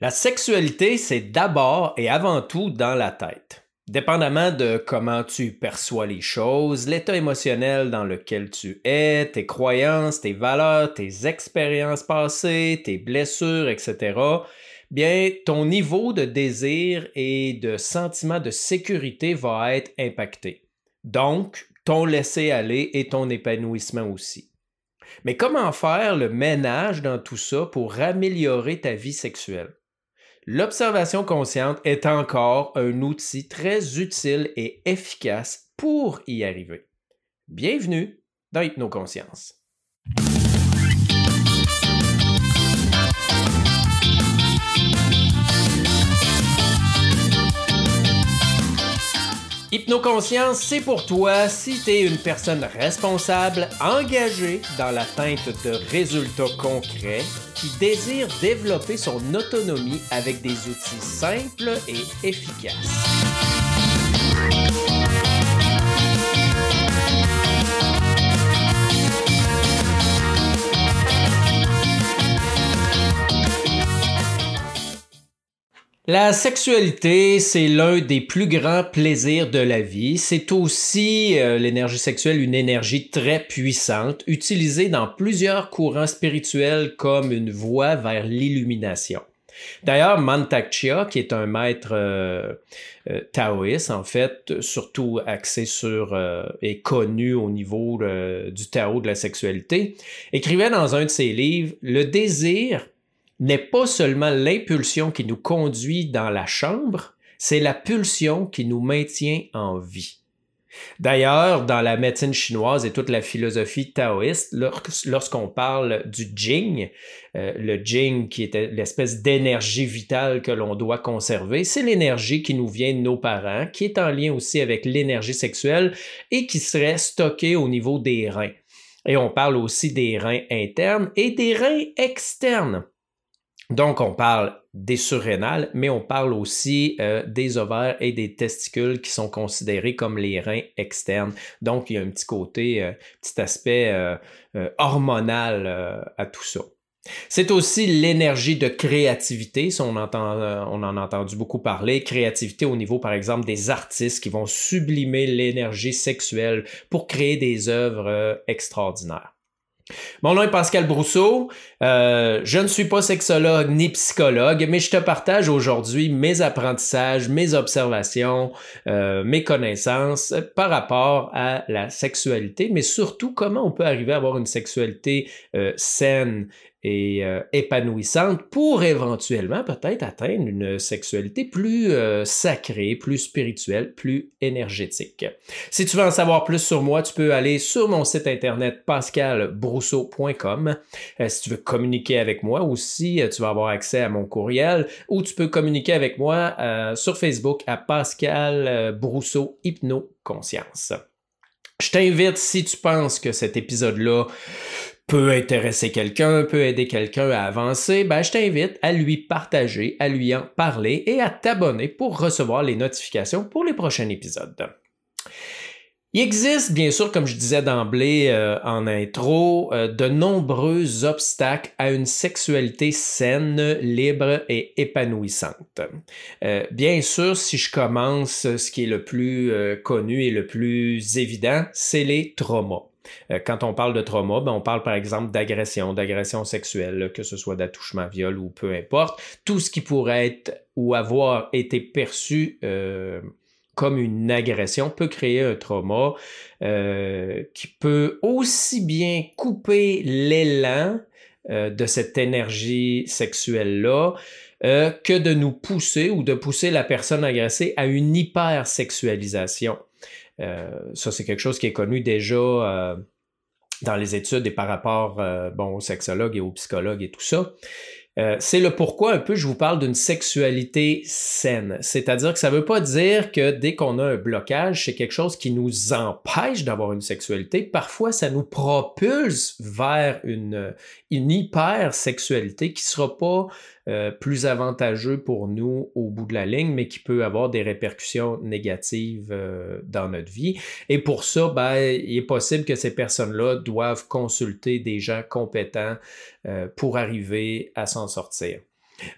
La sexualité, c'est d'abord et avant tout dans la tête. Dépendamment de comment tu perçois les choses, l'état émotionnel dans lequel tu es, tes croyances, tes valeurs, tes expériences passées, tes blessures, etc., bien, ton niveau de désir et de sentiment de sécurité va être impacté. Donc, ton laisser-aller et ton épanouissement aussi. Mais comment faire le ménage dans tout ça pour améliorer ta vie sexuelle? L'observation consciente est encore un outil très utile et efficace pour y arriver. Bienvenue dans Hypnoconscience. Hypnoconscience, c'est pour toi si tu es une personne responsable, engagée dans l'atteinte de résultats concrets, qui désire développer son autonomie avec des outils simples et efficaces. La sexualité, c'est l'un des plus grands plaisirs de la vie. C'est aussi euh, l'énergie sexuelle, une énergie très puissante, utilisée dans plusieurs courants spirituels comme une voie vers l'illumination. D'ailleurs, Mantak Chia, qui est un maître euh, euh, taoïste, en fait, surtout axé sur et connu au niveau du Tao de la sexualité, écrivait dans un de ses livres Le désir n'est pas seulement l'impulsion qui nous conduit dans la chambre, c'est la pulsion qui nous maintient en vie. D'ailleurs, dans la médecine chinoise et toute la philosophie taoïste, lorsqu'on parle du Jing, euh, le Jing qui est l'espèce d'énergie vitale que l'on doit conserver, c'est l'énergie qui nous vient de nos parents, qui est en lien aussi avec l'énergie sexuelle et qui serait stockée au niveau des reins. Et on parle aussi des reins internes et des reins externes. Donc, on parle des surrénales, mais on parle aussi euh, des ovaires et des testicules qui sont considérés comme les reins externes. Donc, il y a un petit côté, un euh, petit aspect euh, hormonal à tout ça. C'est aussi l'énergie de créativité, on, on en a entendu beaucoup parler, créativité au niveau par exemple des artistes qui vont sublimer l'énergie sexuelle pour créer des œuvres extraordinaires. Mon nom est Pascal Brousseau. Euh, je ne suis pas sexologue ni psychologue, mais je te partage aujourd'hui mes apprentissages, mes observations, euh, mes connaissances par rapport à la sexualité, mais surtout comment on peut arriver à avoir une sexualité euh, saine et euh, épanouissante pour éventuellement peut-être atteindre une sexualité plus euh, sacrée, plus spirituelle, plus énergétique. Si tu veux en savoir plus sur moi, tu peux aller sur mon site internet pascalbrousseau.com. Euh, si tu veux communiquer avec moi aussi, tu vas avoir accès à mon courriel ou tu peux communiquer avec moi sur Facebook à Pascal Brousseau Hypno Conscience. Je t'invite, si tu penses que cet épisode-là peut intéresser quelqu'un, peut aider quelqu'un à avancer, ben, je t'invite à lui partager, à lui en parler et à t'abonner pour recevoir les notifications pour les prochains épisodes. Il existe, bien sûr, comme je disais d'emblée euh, en intro, euh, de nombreux obstacles à une sexualité saine, libre et épanouissante. Euh, bien sûr, si je commence, ce qui est le plus connu et le plus évident, c'est les traumas. Euh, quand on parle de trauma, ben, on parle par exemple d'agression, d'agression sexuelle, que ce soit d'attouchement, viol ou peu importe. Tout ce qui pourrait être ou avoir été perçu euh, comme une agression peut créer un trauma euh, qui peut aussi bien couper l'élan de cette énergie sexuelle-là que de nous pousser ou de pousser la personne agressée à une hypersexualisation. Euh, ça, c'est quelque chose qui est connu déjà euh, dans les études et par rapport euh, bon, aux sexologues et aux psychologues et tout ça. c'est le pourquoi un peu je vous parle d'une sexualité saine. C'est-à-dire que ça ne veut pas dire que dès qu'on a un blocage, c'est quelque chose qui nous empêche d'avoir une sexualité. Parfois, ça nous propulse vers une, une hyper-sexualité qui ne sera pas euh, plus avantageux pour nous au bout de la ligne, mais qui peut avoir des répercussions négatives euh, dans notre vie. Et pour ça, ben, il est possible que ces personnes-là doivent consulter des gens compétents euh, pour arriver à s'en sortir.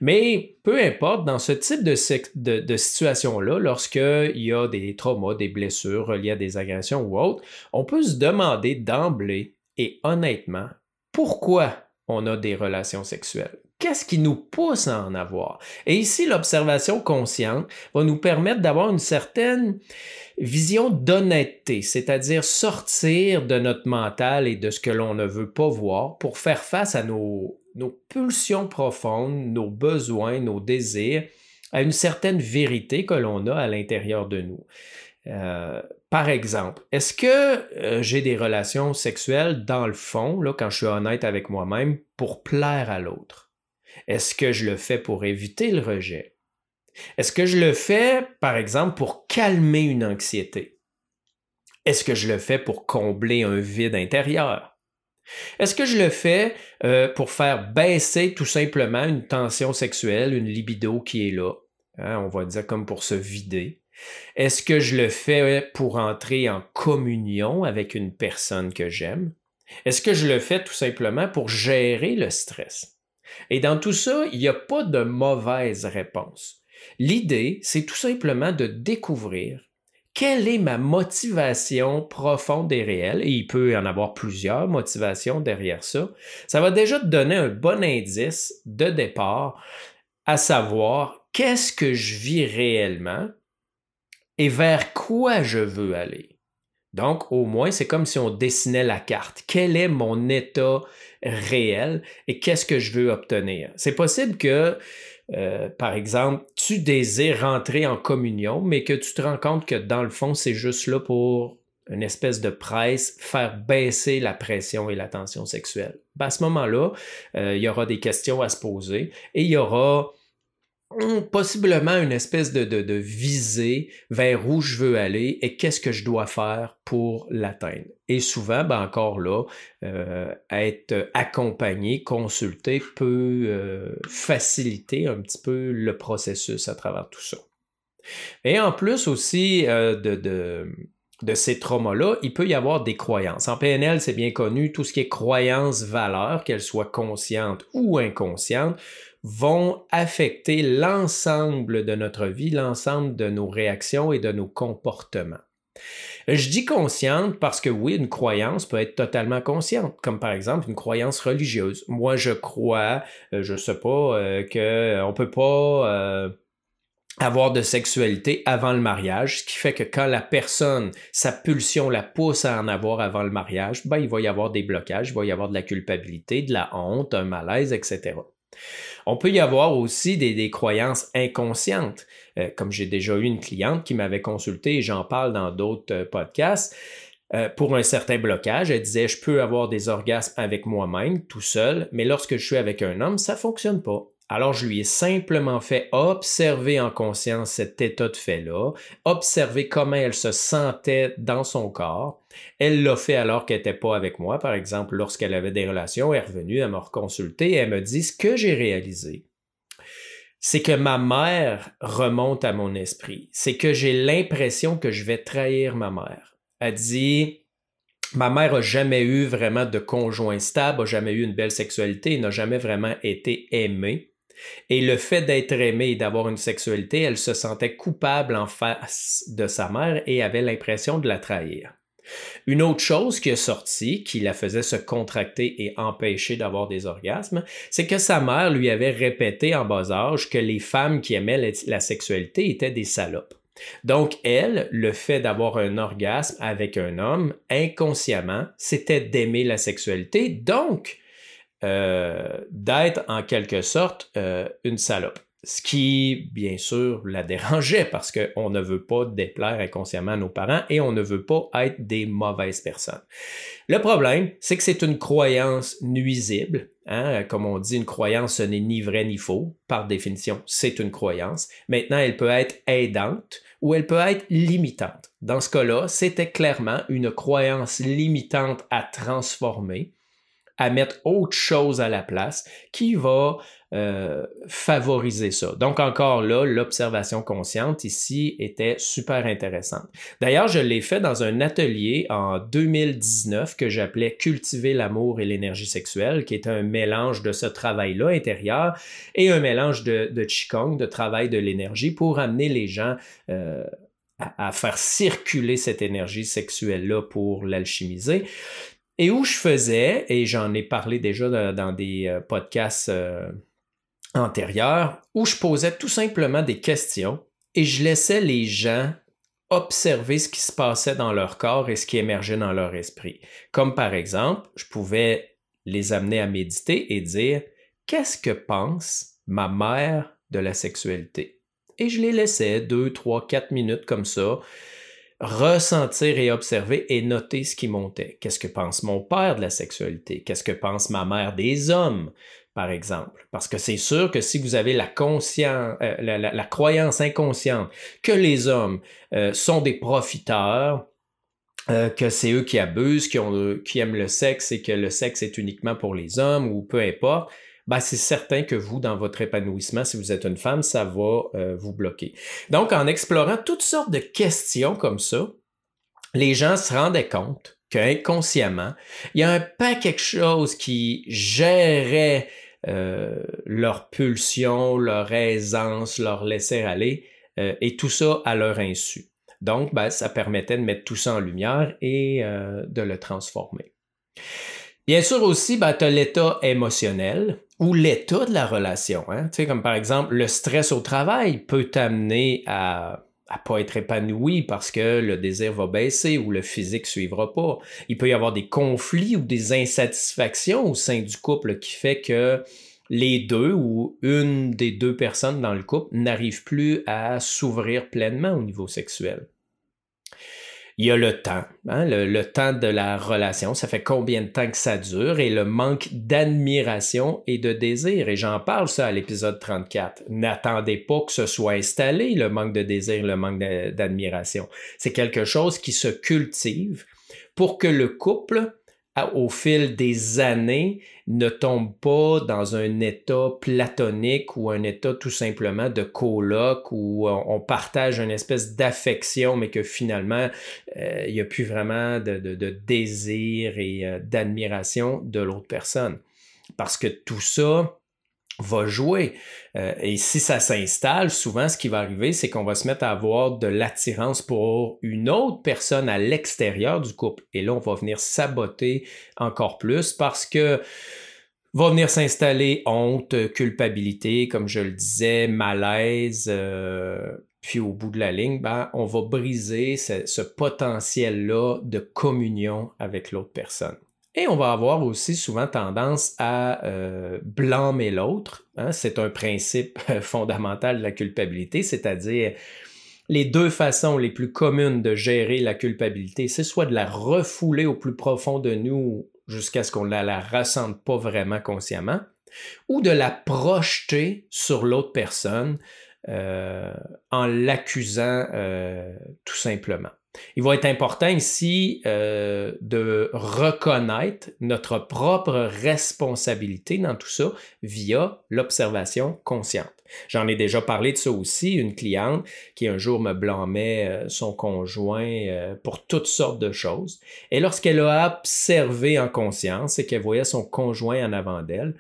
Mais peu importe, dans ce type de, situation-là, lorsqu'il y a des traumas, des blessures reliées à des agressions ou autres, on peut se demander d'emblée et honnêtement pourquoi on a des relations sexuelles. Qu'est-ce qui nous pousse à en avoir? Et ici, l'observation consciente va nous permettre d'avoir une certaine vision d'honnêteté, c'est-à-dire sortir de notre mental et de ce que l'on ne veut pas voir pour faire face à nos, pulsions profondes, nos besoins, nos désirs, à une certaine vérité que l'on a à l'intérieur de nous. Euh, par exemple, est-ce que euh, j'ai des relations sexuelles dans le fond, là, quand je suis honnête avec moi-même, pour plaire à l'autre? Est-ce que je le fais pour éviter le rejet? Est-ce que je le fais, par exemple, pour calmer une anxiété? Est-ce que je le fais pour combler un vide intérieur? Est-ce que je le fais euh, pour faire baisser tout simplement une tension sexuelle, une libido qui est là? Hein, on va dire comme pour se vider. Est-ce que je le fais pour entrer en communion avec une personne que j'aime? Est-ce que je le fais tout simplement pour gérer le stress? Et dans tout ça, il n'y a pas de mauvaise réponse. L'idée, c'est tout simplement de découvrir quelle est ma motivation profonde et réelle, et il peut y en avoir plusieurs motivations derrière ça. Ça va déjà te donner un bon indice de départ, à savoir qu'est-ce que je vis réellement et vers quoi je veux aller? Donc, au moins, c'est comme si on dessinait la carte. Quel est mon état réel et qu'est-ce que je veux obtenir? C'est possible que, euh, par exemple, tu désires rentrer en communion, mais que tu te rends compte que dans le fond, c'est juste là pour une espèce de presse, faire baisser la pression et la tension sexuelle. Ben, à ce moment-là, euh, il y aura des questions à se poser et il y aura possiblement une espèce de, de, visée vers où je veux aller et qu'est-ce que je dois faire pour l'atteindre. Et souvent, ben encore là, euh, être accompagné, consulté peut euh, faciliter un petit peu le processus à travers tout ça. Et en plus aussi euh, de, de, de, ces traumas-là, il peut y avoir des croyances. En PNL, c'est bien connu, tout ce qui est croyance-valeur, qu'elle soit consciente ou inconsciente, vont affecter l'ensemble de notre vie, l'ensemble de nos réactions et de nos comportements. Je dis consciente parce que oui, une croyance peut être totalement consciente, comme par exemple une croyance religieuse. Moi, je crois, euh, je sais pas, euh, qu'on euh, peut pas avoir de sexualité avant le mariage, ce qui fait que quand la personne, sa pulsion la pousse à en avoir avant le mariage, ben, il va y avoir des blocages, il va y avoir de la culpabilité, de la honte, un malaise, etc. On peut y avoir aussi des, croyances inconscientes, euh, comme j'ai déjà eu une cliente qui m'avait consulté et j'en parle dans d'autres euh, podcasts. Euh, pour un certain blocage, elle disait je peux avoir des orgasmes avec moi-même tout seul, mais lorsque je suis avec un homme, ça fonctionne pas. Alors, je lui ai simplement fait observer en conscience cet état de fait-là, observer comment elle se sentait dans son corps. Elle l'a fait alors qu'elle n'était pas avec moi, par exemple, lorsqu'elle avait des relations, elle est revenue, elle m'a reconsulté et elle me dit ce que j'ai réalisé. C'est que ma mère remonte à mon esprit. C'est que j'ai l'impression que je vais trahir ma mère. Elle dit, ma mère a jamais eu vraiment de conjoint stable, a jamais eu une belle sexualité, n'a jamais vraiment été aimée. Et le fait d'être aimée et d'avoir une sexualité, elle se sentait coupable en face de sa mère et avait l'impression de la trahir. Une autre chose qui est sortie, qui la faisait se contracter et empêcher d'avoir des orgasmes, c'est que sa mère lui avait répété en bas âge que les femmes qui aimaient la sexualité étaient des salopes. Donc, elle, le fait d'avoir un orgasme avec un homme, inconsciemment, c'était d'aimer la sexualité. Donc, euh, d'être en quelque sorte euh, une salope. Ce qui, bien sûr, la dérangeait parce qu'on ne veut pas déplaire inconsciemment à nos parents et on ne veut pas être des mauvaises personnes. Le problème, c'est que c'est une croyance nuisible. Hein? Comme on dit, une croyance, ce n'est ni vrai ni faux. Par définition, c'est une croyance. Maintenant, elle peut être aidante ou elle peut être limitante. Dans ce cas-là, c'était clairement une croyance limitante à transformer à mettre autre chose à la place qui va euh, favoriser ça. Donc encore là, l'observation consciente ici était super intéressante. D'ailleurs, je l'ai fait dans un atelier en 2019 que j'appelais Cultiver l'amour et l'énergie sexuelle, qui est un mélange de ce travail-là intérieur et un mélange de, de Qigong, de travail de l'énergie pour amener les gens euh, à, faire circuler cette énergie sexuelle-là pour l'alchimiser. Et où je faisais, et j'en ai parlé déjà dans des euh, podcasts antérieure où je posais tout simplement des questions et je laissais les gens observer ce qui se passait dans leur corps et ce qui émergeait dans leur esprit. Comme par exemple, je pouvais les amener à méditer et dire Qu'est-ce que pense ma mère de la sexualité? Et je les laissais deux, trois, quatre minutes comme ça, ressentir et observer et noter ce qui montait. Qu'est-ce que pense mon père de la sexualité? Qu'est-ce que pense ma mère des hommes? par exemple? Parce que c'est sûr que si vous avez la, euh, croyance inconsciente que les hommes euh, sont des profiteurs, euh, que c'est eux qui abusent, qui aiment le sexe et que le sexe est uniquement pour les hommes ou peu importe, ben c'est certain que vous, dans votre épanouissement, si vous êtes une femme, ça va vous bloquer. Donc, en explorant toutes sortes de questions comme ça, les gens se rendaient compte qu'inconsciemment, il y a un pas quelque chose qui gérait euh, leur pulsion, leur aisance, leur laisser aller, euh, et tout ça à leur insu. Donc, ben, ça permettait de mettre tout ça en lumière et euh, de le transformer. Bien sûr aussi, ben, tu l'état émotionnel ou l'état de la relation. Hein? Tu sais, comme par exemple, le stress au travail peut t'amener à à pas être épanoui parce que le désir va baisser ou le physique suivra pas. Il peut y avoir des conflits ou des insatisfactions au sein du couple qui fait que les deux ou une des deux personnes dans le couple n'arrivent plus à s'ouvrir pleinement au niveau sexuel il y a le temps, hein, le, temps de la relation, ça fait combien de temps que ça dure? Et le manque d'admiration et de désir. Et j'en parle ça à l'épisode 34. N'attendez pas que ce soit installé, le manque de désir, le manque d'admiration. C'est quelque chose qui se cultive pour que le couple au fil des années, ne tombe pas dans un état platonique ou un état tout simplement de coloc où on partage une espèce d'affection, mais que finalement, euh, il n'y a plus vraiment de, de désir et euh, d'admiration de l'autre personne. Parce que tout ça, va jouer. Euh, et si ça s'installe, souvent ce qui va arriver, c'est qu'on va se mettre à avoir de l'attirance pour une autre personne à l'extérieur du couple. Et là, on va venir saboter encore plus parce que va venir s'installer honte, culpabilité, comme je le disais, malaise. Euh, puis au bout de la ligne, ben, on va briser ce potentiel-là de communion avec l'autre personne. Et on va avoir aussi souvent tendance à euh, blâmer l'autre. Hein. C'est un principe fondamental de la culpabilité, c'est-à-dire les deux façons les plus communes de gérer la culpabilité, c'est soit de la refouler au plus profond de nous jusqu'à ce qu'on ne la, ressente pas vraiment consciemment, ou de la projeter sur l'autre personne euh, en l'accusant euh, tout simplement. Il va être important ici euh, de reconnaître notre propre responsabilité dans tout ça via l'observation consciente. J'en ai déjà parlé de ça aussi, une cliente qui un jour me blâmait euh, son conjoint euh, pour toutes sortes de choses. Et lorsqu'elle a observé en conscience et qu'elle voyait son conjoint en avant d'elle,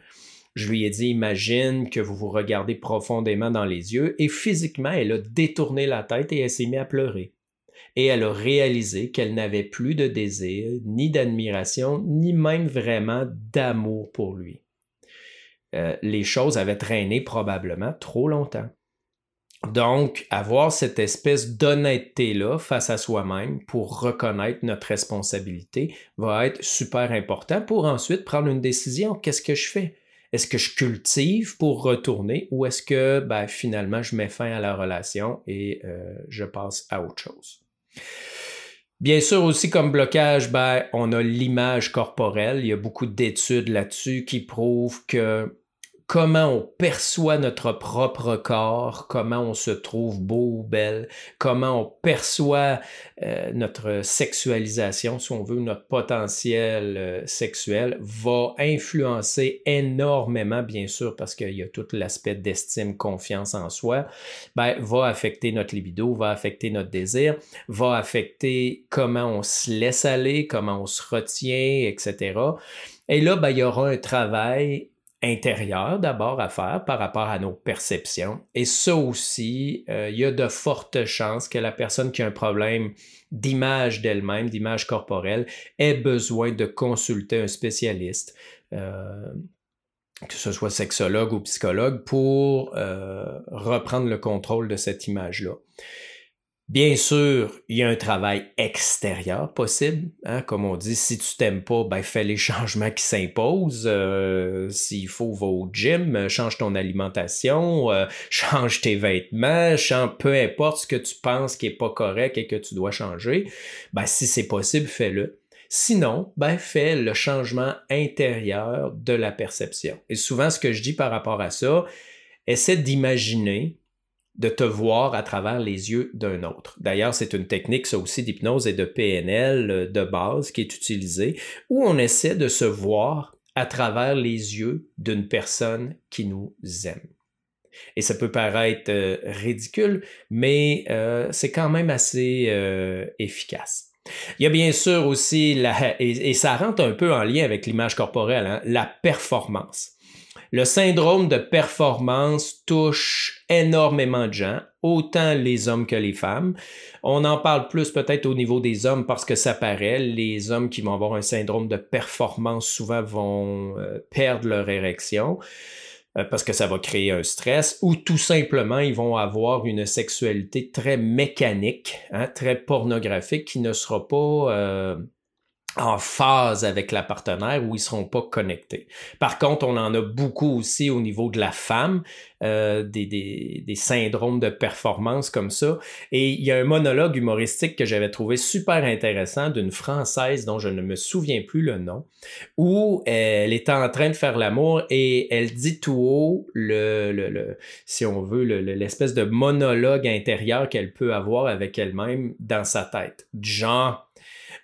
je lui ai dit, imagine que vous vous regardez profondément dans les yeux et physiquement, elle a détourné la tête et elle s'est mise à pleurer et elle a réalisé qu'elle n'avait plus de désir, ni d'admiration, ni même vraiment d'amour pour lui. Euh, les choses avaient traîné probablement trop longtemps. Donc, avoir cette espèce d'honnêteté-là face à soi-même pour reconnaître notre responsabilité va être super important pour ensuite prendre une décision. Qu'est-ce que je fais? Est-ce que je cultive pour retourner ou est-ce que ben, finalement je mets fin à la relation et euh, je passe à autre chose? Bien sûr, aussi comme blocage, ben, on a l'image corporelle. Il y a beaucoup d'études là-dessus qui prouvent que comment on perçoit notre propre corps, comment on se trouve beau ou belle, comment on perçoit euh, notre sexualisation, si on veut, notre potentiel euh, sexuel, va influencer énormément, bien sûr, parce qu'il y a tout l'aspect d'estime, confiance en soi, ben, va affecter notre libido, va affecter notre désir, va affecter comment on se laisse aller, comment on se retient, etc. Et là, ben, il y aura un travail intérieur d'abord à faire par rapport à nos perceptions. Et ça aussi, euh, il y a de fortes chances que la personne qui a un problème d'image d'elle-même, d'image corporelle, ait besoin de consulter un spécialiste. Euh, que ce soit sexologue ou psychologue, pour euh, reprendre le contrôle de cette image-là. Bien sûr, il y a un travail extérieur possible. Hein? Comme on dit, si tu t'aimes pas, ben fais les changements qui s'imposent. Euh, s'il faut, va au gym, change ton alimentation, euh, change tes vêtements, change, peu importe ce que tu penses qui est pas correct et que tu dois changer. Ben si c'est possible, fais-le. Sinon, ben fais le changement intérieur de la perception. Et souvent, ce que je dis par rapport à ça, essaie d'imaginer de te voir à travers les yeux d'un autre. D'ailleurs, c'est une technique, ça aussi, d'hypnose et de PNL euh, de base qui est utilisée, où on essaie de se voir à travers les yeux d'une personne qui nous aime. Et ça peut paraître euh, ridicule, mais euh, c'est quand même assez efficace. Il y a bien sûr aussi, la, et, ça rentre un peu en lien avec l'image corporelle, hein, la performance. Le syndrome de performance touche énormément de gens, autant les hommes que les femmes. On en parle plus peut-être au niveau des hommes parce que ça paraît. Les hommes qui vont avoir un syndrome de performance souvent vont euh, perdre leur érection euh, parce que ça va créer un stress, ou tout simplement ils vont avoir une sexualité très mécanique, hein, très pornographique, qui ne sera pas euh, en phase avec la partenaire où ils seront pas connectés. Par contre, on en a beaucoup aussi au niveau de la femme, euh, des, des, syndromes de performance comme ça. Et il y a un monologue humoristique que j'avais trouvé super intéressant d'une Française dont je ne me souviens plus le nom, où elle était en train de faire l'amour et elle dit tout haut le, le, si on veut, l'espèce de monologue intérieur qu'elle peut avoir avec elle-même dans sa tête. Genre,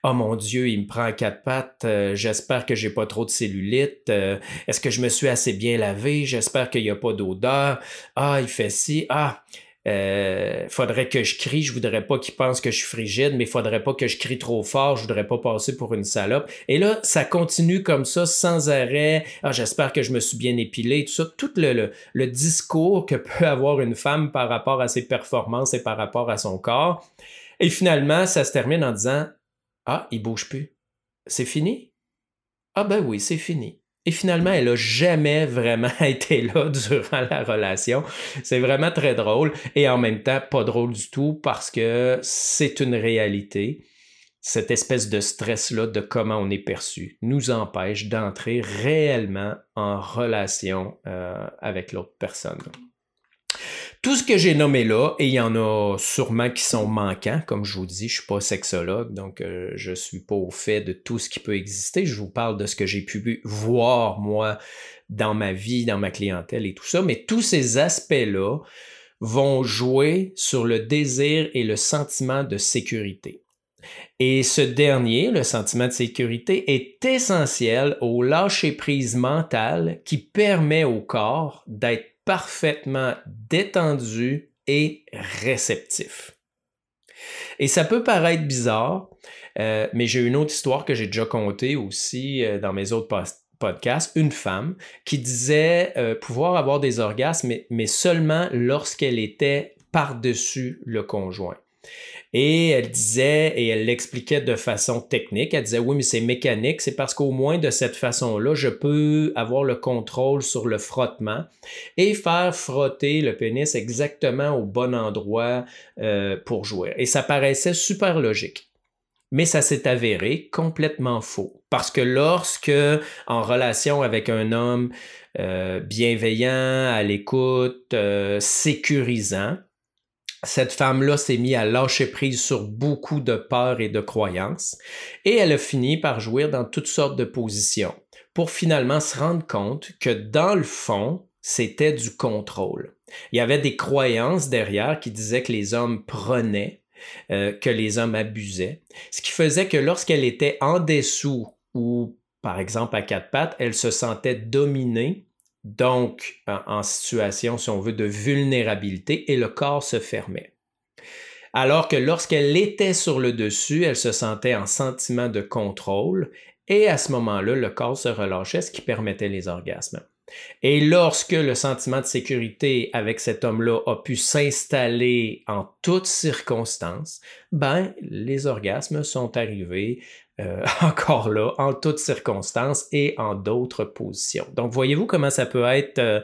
Oh mon Dieu, il me prend à quatre pattes. Euh, j'espère que j'ai pas trop de cellulite. Euh, est-ce que je me suis assez bien lavé? J'espère qu'il n'y a pas d'odeur. Ah, il fait ci. Ah, euh, faudrait que je crie, je voudrais pas qu'il pense que je suis frigide, mais faudrait pas que je crie trop fort, je voudrais pas passer pour une salope. Et là, ça continue comme ça, sans arrêt. Ah, j'espère que je me suis bien épilé, tout ça, tout le, le discours que peut avoir une femme par rapport à ses performances et par rapport à son corps. Et finalement, ça se termine en disant ah, il bouge plus. C'est fini? Ah ben oui, c'est fini. Et finalement, elle n'a jamais vraiment été là durant la relation. C'est vraiment très drôle et en même temps pas drôle du tout parce que c'est une réalité. Cette espèce de stress-là de comment on est perçu nous empêche d'entrer réellement en relation euh, avec l'autre personne. Tout ce que j'ai nommé là, et il y en a sûrement qui sont manquants, comme je vous dis, je suis pas sexologue, donc euh, je suis pas au fait de tout ce qui peut exister. Je vous parle de ce que j'ai pu voir moi dans ma vie, dans ma clientèle et tout ça, mais tous ces aspects-là vont jouer sur le désir et le sentiment de sécurité. Et ce dernier, le sentiment de sécurité, est essentiel au lâcher-prise mental qui permet au corps d'être parfaitement détendu et réceptif. Et ça peut paraître bizarre, euh, mais j'ai une autre histoire que j'ai déjà contée aussi euh, dans mes autres podcasts. Une femme qui disait euh, pouvoir avoir des orgasmes, mais seulement lorsqu'elle était par-dessus le conjoint. Et elle disait, et elle l'expliquait de façon technique, elle disait oui, mais c'est mécanique, c'est parce qu'au moins de cette façon-là, je peux avoir le contrôle sur le frottement et faire frotter le pénis exactement au bon endroit euh, pour jouer. Et ça paraissait super logique. Mais ça s'est avéré complètement faux. Parce que lorsque, en relation avec un homme euh, bienveillant, à l'écoute, euh, sécurisant, cette femme-là s'est mise à lâcher prise sur beaucoup de peurs et de croyances, et elle a fini par jouir dans toutes sortes de positions, pour finalement se rendre compte que dans le fond, c'était du contrôle. Il y avait des croyances derrière qui disaient que les hommes prenaient, euh, que les hommes abusaient, ce qui faisait que lorsqu'elle était en dessous ou par exemple à quatre pattes, elle se sentait dominée, donc en situation, si on veut, de vulnérabilité et le corps se fermait. Alors que lorsqu'elle était sur le dessus, elle se sentait en sentiment de contrôle et à ce moment-là, le corps se relâchait, ce qui permettait les orgasmes. Et lorsque le sentiment de sécurité avec cet homme-là a pu s'installer en toutes circonstances, ben, les orgasmes sont arrivés euh, encore là, en toutes circonstances et en d'autres positions. Donc, voyez-vous comment ça peut être euh,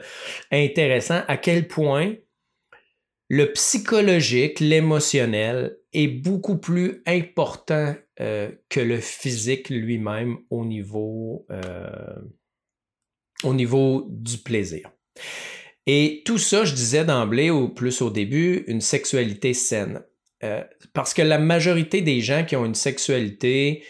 intéressant, à quel point le psychologique, l'émotionnel est beaucoup plus important euh, que le physique lui-même au niveau au niveau du plaisir. Et tout ça, je disais d'emblée, ou plus au début, une sexualité saine. Parce que la majorité des gens qui ont une sexualité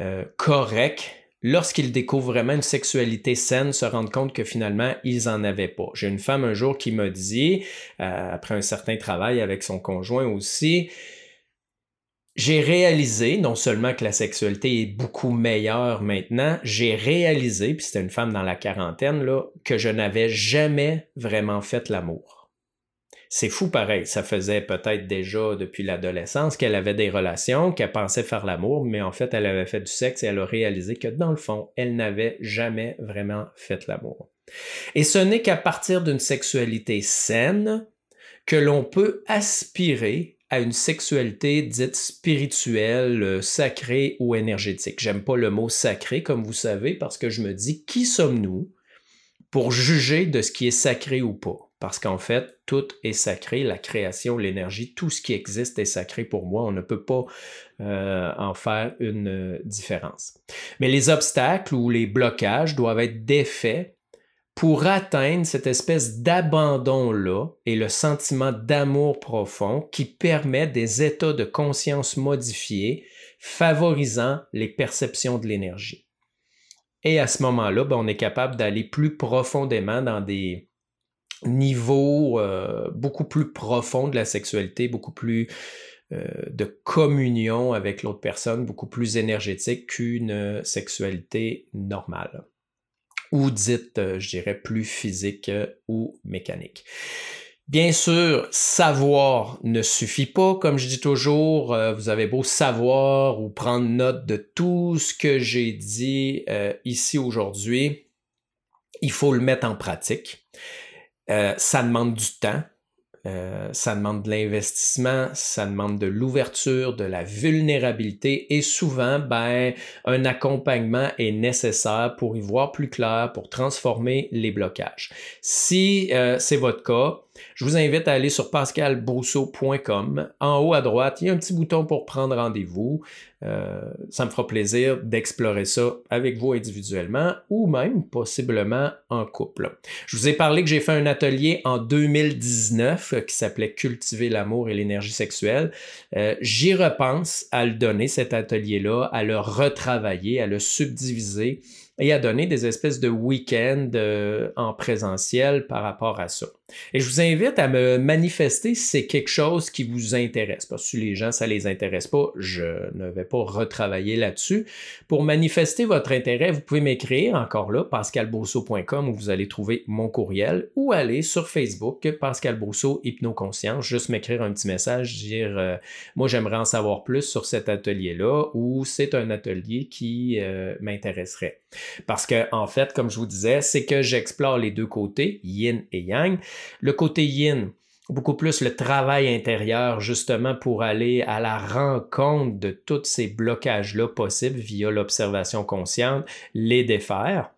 euh, correcte, lorsqu'ils découvrent vraiment une sexualité saine, se rendent compte que finalement, ils n'en avaient pas. J'ai une femme un jour qui m'a dit, euh, après un certain travail avec son conjoint aussi, j'ai réalisé non seulement que la sexualité est beaucoup meilleure maintenant, j'ai réalisé, puis c'était une femme dans la quarantaine, là, que je n'avais jamais vraiment fait l'amour. C'est fou pareil, ça faisait peut-être déjà depuis l'adolescence qu'elle avait des relations, qu'elle pensait faire l'amour, mais en fait elle avait fait du sexe et elle a réalisé que dans le fond, elle n'avait jamais vraiment fait l'amour. Et ce n'est qu'à partir d'une sexualité saine que l'on peut aspirer à une sexualité dite spirituelle, euh, sacrée ou énergétique. J'aime pas le mot sacré, comme vous savez, parce que je me dis, qui sommes-nous pour juger de ce qui est sacré ou pas? Parce qu'en fait, tout est sacré, la création, l'énergie, tout ce qui existe est sacré pour moi. On ne peut pas euh, en faire une euh, différence. Mais les obstacles ou les blocages doivent être défaits pour atteindre cette espèce d'abandon-là et le sentiment d'amour profond qui permet des états de conscience modifiés, favorisant les perceptions de l'énergie. Et à ce moment-là, ben, on est capable d'aller plus profondément dans des niveaux euh, beaucoup plus profonds de la sexualité, beaucoup plus euh, de communion avec l'autre personne, beaucoup plus énergétique qu'une sexualité normale ou dites, euh, je dirais, plus physique ou mécanique. Bien sûr, savoir ne suffit pas, comme je dis toujours, vous avez beau savoir ou prendre note de tout ce que j'ai dit ici aujourd'hui, il faut le mettre en pratique. Ça demande du temps, euh, ça demande de l'investissement, ça demande de l'ouverture, de la vulnérabilité et souvent, ben, un accompagnement est nécessaire pour y voir plus clair, pour transformer les blocages. Si euh, c'est votre cas, je vous invite à aller sur pascalbrousseau.com. En haut à droite, il y a un petit bouton pour prendre rendez-vous. Euh, ça me fera plaisir d'explorer ça avec vous individuellement ou même possiblement en couple. Je vous ai parlé que j'ai fait un atelier en 2019 qui s'appelait Cultiver l'amour et l'énergie sexuelle. Euh, j'y repense à le donner, cet atelier-là, à le retravailler, à le subdiviser et à donner des espèces de week-ends euh, en présentiel par rapport à ça. Et je vous invite à me manifester si c'est quelque chose qui vous intéresse. Parce que si les gens, ça les intéresse pas, je ne vais pas retravailler là-dessus. Pour manifester votre intérêt, vous pouvez m'écrire encore là, pascalbourseau.com où vous allez trouver mon courriel ou aller sur Facebook, Pascal Brousseau Hypnoconscience, juste m'écrire un petit message, dire euh, moi j'aimerais en savoir plus sur cet atelier-là ou c'est un atelier qui euh, m'intéresserait. Parce que, en fait, comme je vous disais, c'est que j'explore les deux côtés, yin et yang. Le côté yin, beaucoup plus le travail intérieur, justement, pour aller à la rencontre de tous ces blocages-là possibles via l'observation consciente, les défaire.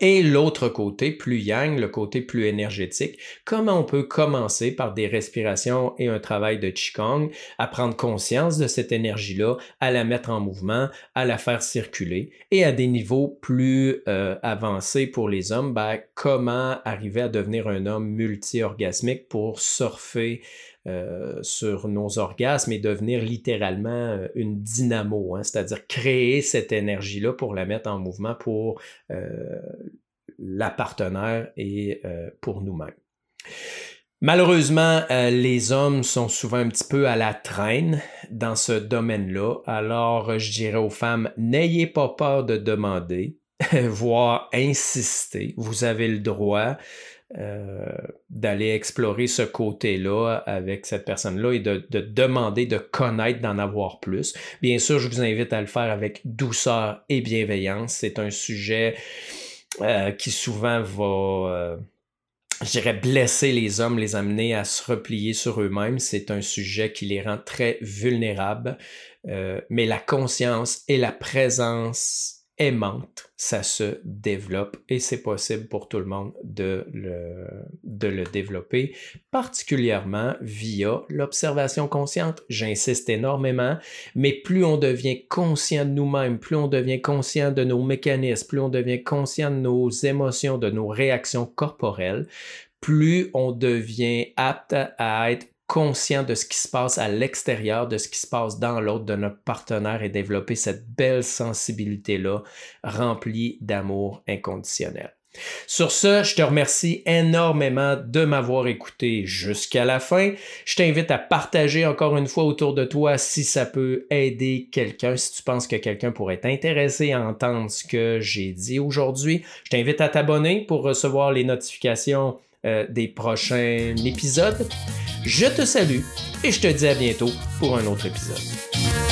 Et l'autre côté, plus yang, le côté plus énergétique, comment on peut commencer par des respirations et un travail de Qigong à prendre conscience de cette énergie-là, à la mettre en mouvement, à la faire circuler et à des niveaux plus euh, avancés pour les hommes, ben, comment arriver à devenir un homme multi-orgasmique pour surfer euh, sur nos orgasmes et devenir littéralement euh, une dynamo, hein, c'est-à-dire créer cette énergie-là pour la mettre en mouvement, pour euh, la partenaire et euh, pour nous-mêmes. Malheureusement, les hommes sont souvent un petit peu à la traîne dans ce domaine-là. Alors, je dirais aux femmes, n'ayez pas peur de demander, voire insister. Vous avez le droit. Euh, d'aller explorer ce côté-là avec cette personne-là et de, demander de connaître, d'en avoir plus. Bien sûr, je vous invite à le faire avec douceur et bienveillance. C'est un sujet euh, qui souvent va, euh, je dirais, blesser les hommes, les amener à se replier sur eux-mêmes. C'est un sujet qui les rend très vulnérables. mais la conscience et la présence aimante, ça se développe et c'est possible pour tout le monde de le, de le développer, particulièrement via l'observation consciente. J'insiste énormément, mais plus on devient conscient de nous-mêmes, plus on devient conscient de nos mécanismes, plus on devient conscient de nos émotions, de nos réactions corporelles, plus on devient apte à être conscient de ce qui se passe à l'extérieur, de ce qui se passe dans l'autre, de notre partenaire et développer cette belle sensibilité-là remplie d'amour inconditionnel. Sur ce, je te remercie énormément de m'avoir écouté jusqu'à la fin. Je t'invite à partager encore une fois autour de toi si ça peut aider quelqu'un, si tu penses que quelqu'un pourrait être intéressé à entendre ce que j'ai dit aujourd'hui. Je t'invite à t'abonner pour recevoir les notifications euh, des prochains épisodes. Je te salue et je te dis à bientôt pour un autre épisode.